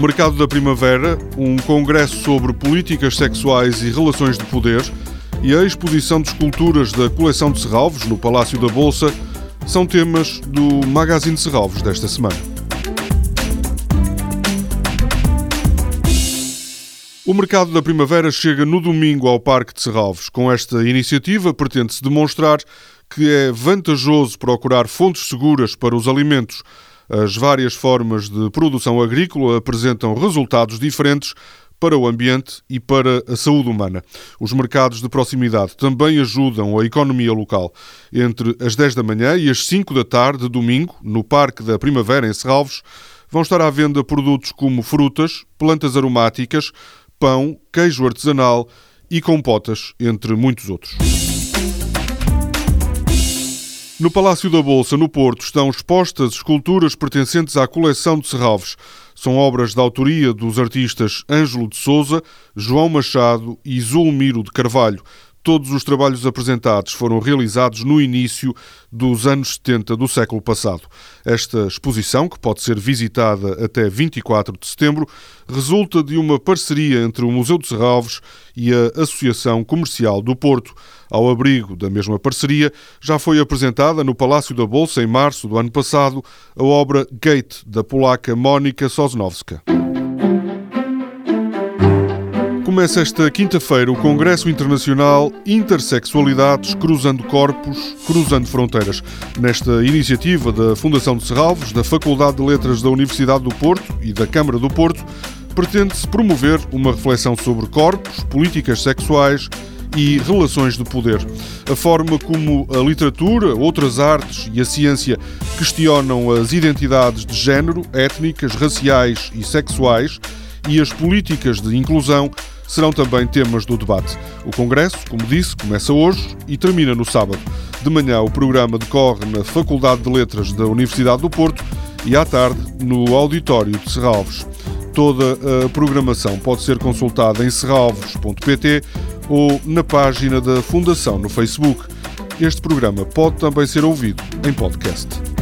Mercado da Primavera, um congresso sobre políticas sexuais e relações de poder e a exposição de esculturas da coleção de Serralvos no Palácio da Bolsa são temas do Magazine de Serralvos desta semana. O Mercado da Primavera chega no domingo ao Parque de Serralvos. Com esta iniciativa, pretende-se demonstrar que é vantajoso procurar fontes seguras para os alimentos as várias formas de produção agrícola apresentam resultados diferentes para o ambiente e para a saúde humana. Os mercados de proximidade também ajudam a economia local. Entre as 10 da manhã e as 5 da tarde, domingo, no Parque da Primavera, em Serralvos, vão estar à venda produtos como frutas, plantas aromáticas, pão, queijo artesanal e compotas, entre muitos outros. No Palácio da Bolsa, no Porto, estão expostas esculturas pertencentes à coleção de Serralves. São obras de autoria dos artistas Ângelo de Souza, João Machado e Zulmiro de Carvalho. Todos os trabalhos apresentados foram realizados no início dos anos 70 do século passado. Esta exposição, que pode ser visitada até 24 de setembro, resulta de uma parceria entre o Museu de Serralves e a Associação Comercial do Porto. Ao abrigo da mesma parceria, já foi apresentada no Palácio da Bolsa em março do ano passado a obra Gate da polaca Mónica Sosnowska. Começa esta quinta-feira o Congresso Internacional Intersexualidades Cruzando Corpos, Cruzando Fronteiras. Nesta iniciativa da Fundação de Serralvos, da Faculdade de Letras da Universidade do Porto e da Câmara do Porto, pretende-se promover uma reflexão sobre corpos, políticas sexuais e relações de poder. A forma como a literatura, outras artes e a ciência questionam as identidades de género, étnicas, raciais e sexuais e as políticas de inclusão serão também temas do debate. O Congresso, como disse, começa hoje e termina no sábado. De manhã, o programa decorre na Faculdade de Letras da Universidade do Porto e à tarde no Auditório de Serralves. Toda a programação pode ser consultada em serralves.pt ou na página da Fundação no Facebook. Este programa pode também ser ouvido em podcast.